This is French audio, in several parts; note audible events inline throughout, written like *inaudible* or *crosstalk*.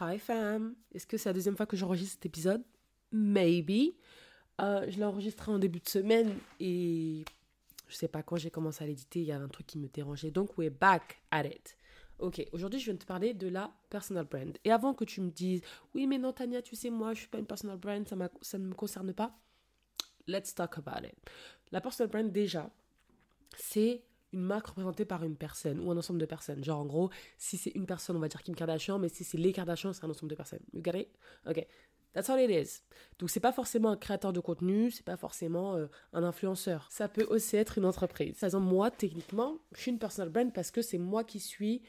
Hi fam. Est-ce que c'est la deuxième fois que j'enregistre cet épisode? Maybe. Euh, je l'ai enregistré en début de semaine et je sais pas quand j'ai commencé à l'éditer, il y a un truc qui me dérangeait. Donc, we're back at it. Ok, aujourd'hui, je viens de te parler de la personal brand. Et avant que tu me dises, oui, mais non, Tania, tu sais, moi, je suis pas une personal brand, ça ne me concerne pas. Let's talk about it. La personal brand, déjà, c'est une marque représentée par une personne ou un ensemble de personnes. Genre, en gros, si c'est une personne, on va dire Kim Kardashian, mais si c'est les Kardashians, c'est un ensemble de personnes. You get it? Ok. That's all it is. Donc, c'est pas forcément un créateur de contenu, c'est pas forcément euh, un influenceur. Ça peut aussi être une entreprise. Par exemple, moi, techniquement, je suis une personal brand parce que c'est moi qui suis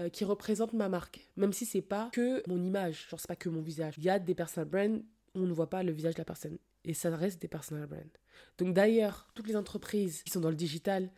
euh, qui représente ma marque. Même si c'est pas que mon image, genre c'est pas que mon visage. Il y a des personal brands où on ne voit pas le visage de la personne. Et ça reste des personal brands. Donc d'ailleurs, toutes les entreprises qui sont dans le digital,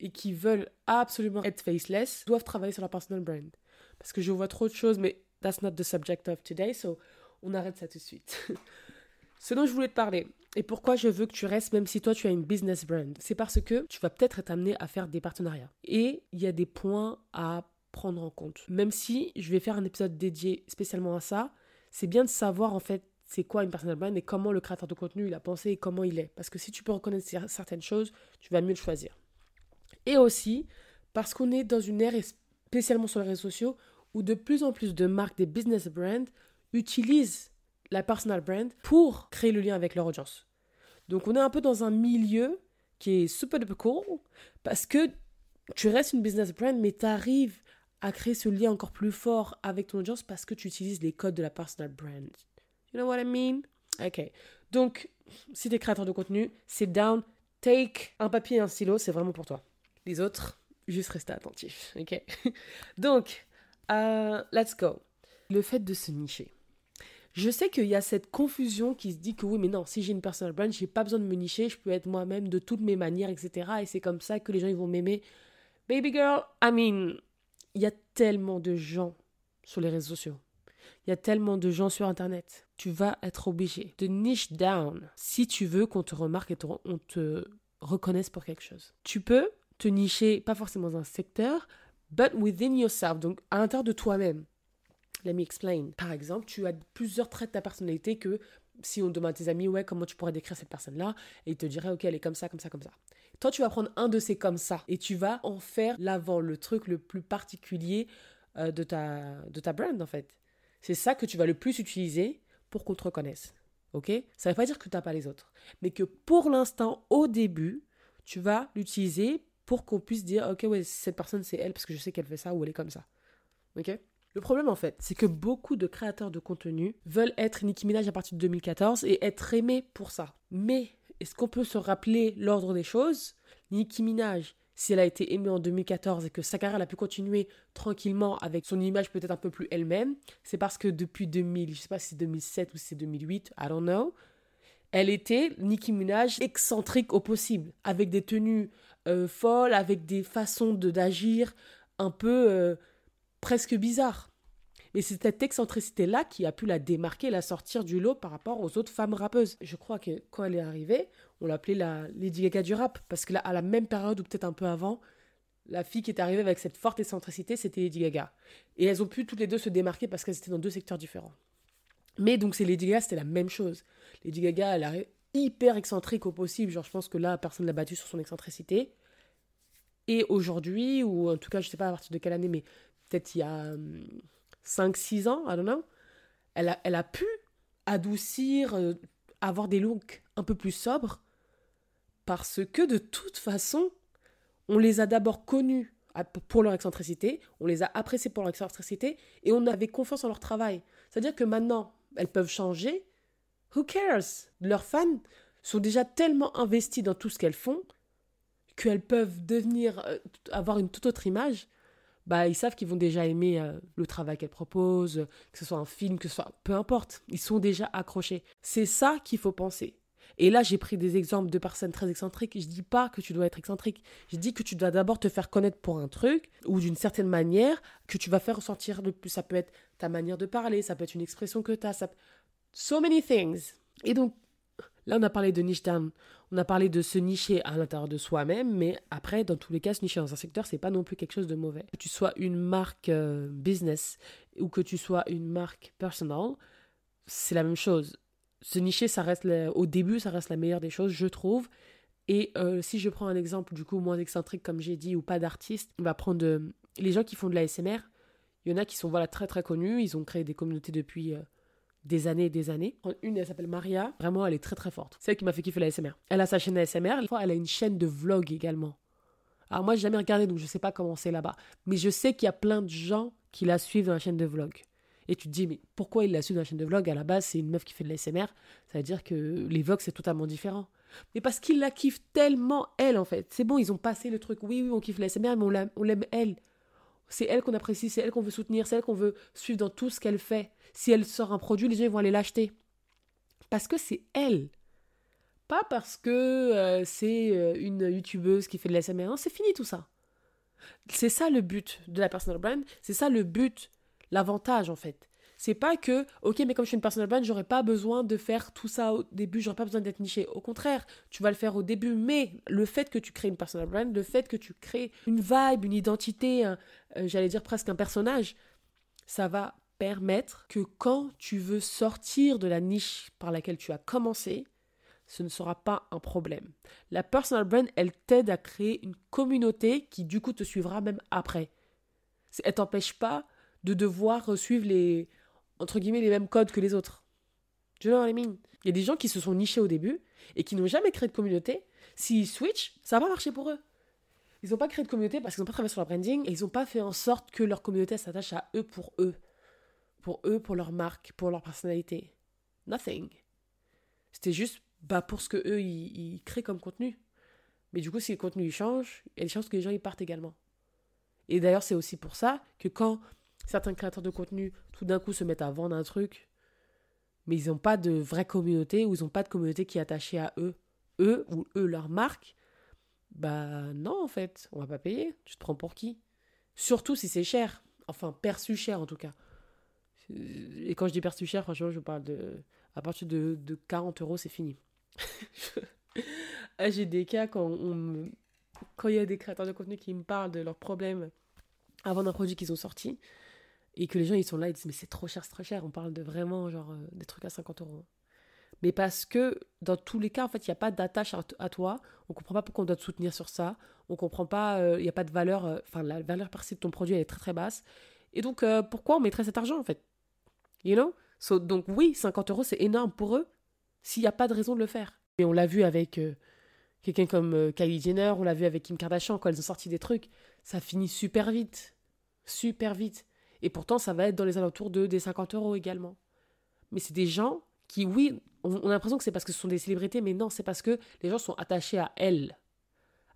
et qui veulent absolument être faceless doivent travailler sur leur personal brand. Parce que je vois trop de choses, mais that's not the subject of today, so on arrête ça tout de suite. *laughs* Ce dont je voulais te parler, et pourquoi je veux que tu restes même si toi tu as une business brand, c'est parce que tu vas peut-être être amené à faire des partenariats. Et il y a des points à prendre en compte. Même si je vais faire un épisode dédié spécialement à ça, c'est bien de savoir en fait c'est quoi une personal brand et comment le créateur de contenu il a pensé et comment il est. Parce que si tu peux reconnaître certaines choses, tu vas mieux le choisir. Et aussi parce qu'on est dans une ère, spécialement sur les réseaux sociaux, où de plus en plus de marques, des business brands, utilisent la personal brand pour créer le lien avec leur audience. Donc on est un peu dans un milieu qui est super cool parce que tu restes une business brand, mais tu arrives à créer ce lien encore plus fort avec ton audience parce que tu utilises les codes de la personal brand. You know what I mean? Ok. Donc, si tu es créateur de contenu, sit down, take un papier et un stylo, c'est vraiment pour toi. Les autres, juste rester attentifs. Ok? *laughs* Donc, euh, let's go. Le fait de se nicher. Je sais qu'il y a cette confusion qui se dit que oui, mais non, si j'ai une personal brand, j'ai pas besoin de me nicher, je peux être moi-même de toutes mes manières, etc. Et c'est comme ça que les gens vont m'aimer. Baby girl, I mean, il y a tellement de gens sur les réseaux sociaux. Il y a tellement de gens sur Internet. Tu vas être obligé de niche down si tu veux qu'on te remarque et on te reconnaisse pour quelque chose. Tu peux te nicher, pas forcément dans un secteur, but within yourself, donc à l'intérieur de toi-même. Let me explain. Par exemple, tu as plusieurs traits de ta personnalité que si on demande à tes amis, ouais, comment tu pourrais décrire cette personne-là, et ils te diraient, ok, elle est comme ça, comme ça, comme ça. Toi, tu vas prendre un de ces comme ça et tu vas en faire l'avant, le truc le plus particulier euh, de, ta, de ta brand, en fait. C'est ça que tu vas le plus utiliser pour qu'on te reconnaisse. Ok? Ça ne veut pas dire que tu n'as pas les autres, mais que pour l'instant, au début, tu vas l'utiliser pour qu'on puisse dire, ok, ouais, cette personne, c'est elle parce que je sais qu'elle fait ça ou elle est comme ça. Ok? Le problème, en fait, c'est que beaucoup de créateurs de contenu veulent être Nicki Minaj à partir de 2014 et être aimés pour ça. Mais est-ce qu'on peut se rappeler l'ordre des choses? Nicki Minaj, si elle a été aimée en 2014 et que sa carrière a pu continuer tranquillement avec son image peut-être un peu plus elle-même, c'est parce que depuis 2000, je sais pas si c'est 2007 ou si c'est 2008, I don't know, elle était Nicki Minaj excentrique au possible, avec des tenues euh, folles, avec des façons d'agir un peu euh, presque bizarres. Mais c'est cette excentricité-là qui a pu la démarquer, la sortir du lot par rapport aux autres femmes rappeuses. Je crois que quand elle est arrivée, on l'appelait la Lady Gaga du rap, parce que là, à la même période ou peut-être un peu avant, la fille qui est arrivée avec cette forte excentricité, c'était Lady Gaga. Et elles ont pu toutes les deux se démarquer parce qu'elles étaient dans deux secteurs différents. Mais donc c'est Lady Gaga, c'était la même chose. Lady Gaga, elle hyper excentrique au possible. Genre, je pense que là, personne ne l'a battue sur son excentricité. Et aujourd'hui, ou en tout cas, je sais pas à partir de quelle année, mais peut-être il y a 5-6 hum, ans, I don't elle a, elle a pu adoucir, euh, avoir des looks un peu plus sobres, parce que de toute façon, on les a d'abord connus pour leur excentricité, on les a appréciés pour leur excentricité, et on avait confiance en leur travail. C'est-à-dire que maintenant, elles peuvent changer. Who cares? Leurs fans sont déjà tellement investis dans tout ce qu'elles font qu'elles peuvent devenir, euh, avoir une toute autre image. Bah, ils savent qu'ils vont déjà aimer euh, le travail qu'elles proposent, que ce soit un film, que ce soit peu importe. Ils sont déjà accrochés. C'est ça qu'il faut penser. Et là, j'ai pris des exemples de personnes très excentriques. Je dis pas que tu dois être excentrique. Je dis que tu dois d'abord te faire connaître pour un truc ou d'une certaine manière que tu vas faire ressentir le plus. Ça peut être ta manière de parler, ça peut être une expression que tu as. So many things. Et donc, Là, on a parlé de niche down. On a parlé de se nicher à l'intérieur de soi-même, mais après, dans tous les cas, se nicher dans un secteur, c'est pas non plus quelque chose de mauvais. Que tu sois une marque euh, business ou que tu sois une marque personal, c'est la même chose. Se nicher, ça reste au début, ça reste la meilleure des choses, je trouve. Et euh, si je prends un exemple du coup moins excentrique comme j'ai dit ou pas d'artiste, on va prendre euh, les gens qui font de la SMR. Il y en a qui sont voilà très très connus, ils ont créé des communautés depuis des années et des années. Une, elle s'appelle Maria. Vraiment, elle est très très forte. C'est qui m'a fait kiffer la SMR. Elle a sa chaîne ASMR. Elle a une chaîne de vlog également. Alors moi, j'ai jamais regardé, donc je sais pas comment c'est là-bas. Mais je sais qu'il y a plein de gens qui la suivent dans la chaîne de vlog. Et tu te dis, mais pourquoi il la suit dans la chaîne de vlog? À la base, c'est une meuf qui fait de la SMR. Ça veut dire que les vlogs, c'est totalement différent. Mais parce qu'ils la kiffent tellement, elle, en fait. C'est bon, ils ont passé le truc. Oui, oui, on kiffe la SMR, mais on l'aime, elle. C'est elle qu'on apprécie, c'est elle qu'on veut soutenir, c'est elle qu'on veut suivre dans tout ce qu'elle fait. Si elle sort un produit, les gens vont aller l'acheter. Parce que c'est elle. Pas parce que euh, c'est euh, une youtubeuse qui fait de la Non, c'est fini tout ça. C'est ça le but de la personal brand, c'est ça le but, l'avantage en fait. C'est pas que, ok, mais comme je suis une personal brand, j'aurais pas besoin de faire tout ça au début, j'aurais pas besoin d'être niché. Au contraire, tu vas le faire au début, mais le fait que tu crées une personal brand, le fait que tu crées une vibe, une identité, euh, j'allais dire presque un personnage, ça va permettre que quand tu veux sortir de la niche par laquelle tu as commencé, ce ne sera pas un problème. La personal brand, elle t'aide à créer une communauté qui du coup te suivra même après. Elle t'empêche pas de devoir suivre les entre guillemets les mêmes codes que les autres. Tu vois les Il y a des gens qui se sont nichés au début et qui n'ont jamais créé de communauté. S'ils switch, ça va marcher pour eux. Ils n'ont pas créé de communauté parce qu'ils n'ont pas travaillé sur leur branding et ils n'ont pas fait en sorte que leur communauté s'attache à eux pour eux. Pour eux, pour leur marque, pour leur personnalité. Nothing. C'était juste bah, pour ce que eux ils, créent comme contenu. Mais du coup, si le contenu change, il y a des chances que les gens y partent également. Et d'ailleurs, c'est aussi pour ça que quand certains créateurs de contenu tout d'un coup se mettent à vendre un truc, mais ils n'ont pas de vraie communauté ou ils n'ont pas de communauté qui est attachée à eux, eux ou eux, leur marque, bah non en fait, on va pas payer. Tu te prends pour qui? Surtout si c'est cher, enfin perçu cher en tout cas. Et quand je dis perçu cher, franchement, je parle de. À partir de, de 40 euros, c'est fini. *laughs* Ah, j'ai des cas quand on quand il y a des créateurs de contenu qui me parlent de leurs problèmes avant d'un produit qu'ils ont sorti et que les gens ils sont là ils disent mais c'est trop cher c'est trop cher. On parle de vraiment genre euh, des trucs à 50 euros. Mais parce que dans tous les cas en fait il n'y a pas d'attache à, toi. On comprend pas pourquoi on doit te soutenir sur ça. On comprend pas euh, il n'y a pas de valeur euh, enfin la valeur perçue de ton produit elle est très très basse. Et donc pourquoi on mettrait cet argent en fait? You know? So, donc oui 50 euros c'est énorme pour eux s'il n'y a pas de raison de le faire. Et on l'a vu avec quelqu'un comme Kylie Jenner on l'a vu avec Kim Kardashian quand elles ont sorti des trucs. Ça finit super vite. Super vite. Et pourtant, ça va être dans les alentours de des 50 euros également. Mais c'est des gens qui, oui, on, a l'impression que c'est parce que ce sont des célébrités, mais non, c'est parce que les gens sont attachés à elles.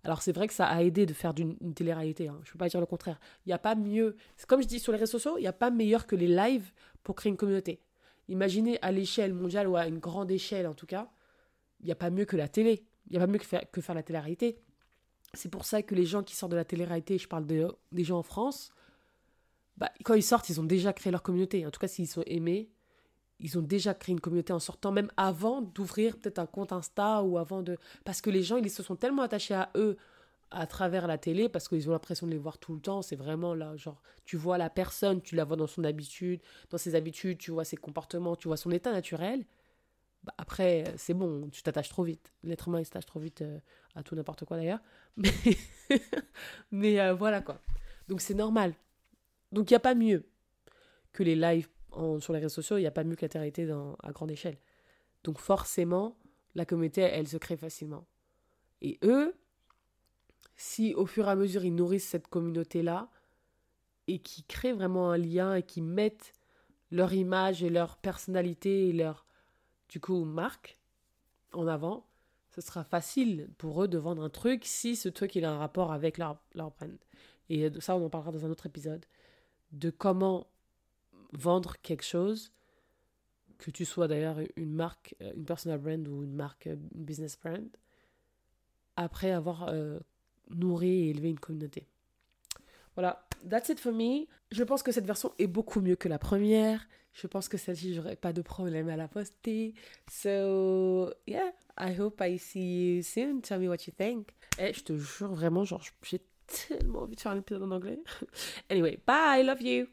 Alors c'est vrai que ça a aidé de faire d'une télé-réalité, hein. je ne peux pas dire le contraire. Il n'y a pas mieux, comme je dis sur les réseaux sociaux, il n'y a pas meilleur que les lives pour créer une communauté. Imaginez à l'échelle mondiale ou à une grande échelle en tout cas, il n'y a pas mieux que la télé. Il n'y a pas mieux que faire, que faire la télé-réalité. C'est pour ça que les gens qui sortent de la télé-réalité, je parle de, des gens en France, bah, quand ils sortent, ils ont déjà créé leur communauté. En tout cas, s'ils sont aimés, ils ont déjà créé une communauté en sortant, même avant d'ouvrir peut-être un compte Insta ou avant de. Parce que les gens, ils se sont tellement attachés à eux à travers la télé parce qu'ils ont l'impression de les voir tout le temps. C'est vraiment là, genre, tu vois la personne, tu la vois dans son habitude, dans ses habitudes, tu vois ses comportements, tu vois son état naturel. Bah après, c'est bon, tu t'attaches trop vite. L'être humain, il s'attache trop vite euh, à tout n'importe quoi d'ailleurs. *laughs* Mais, Mais euh, voilà quoi. Donc c'est normal. Donc il n'y a pas mieux que les lives sur les réseaux sociaux, il n'y a pas mieux que la télé à grande échelle. Donc forcément, la communauté, elle, se crée facilement. Et eux, si au fur et à mesure ils nourrissent cette communauté-là, et qui créent vraiment un lien et qui mettent leur image et leur personnalité et leur, du coup, marque en avant, ce sera facile pour eux de vendre un truc si ce truc il a un rapport avec leur, leur brand. Et ça, on en parlera dans un autre épisode de comment vendre quelque chose, que tu sois d'ailleurs une marque, euh, une personal brand ou une marque, une business brand, après avoir euh, nourri et élevé une communauté. Voilà, that's it for me. Je pense que cette version est beaucoup mieux que la première. Je pense que celle-ci, j'aurai pas de problème à la poster. So, yeah, I hope I see you soon. Tell me what you think. Et je te jure vraiment, genre, j'ai tellement envie de faire un épisode en anglais. Anyway, bye, love you.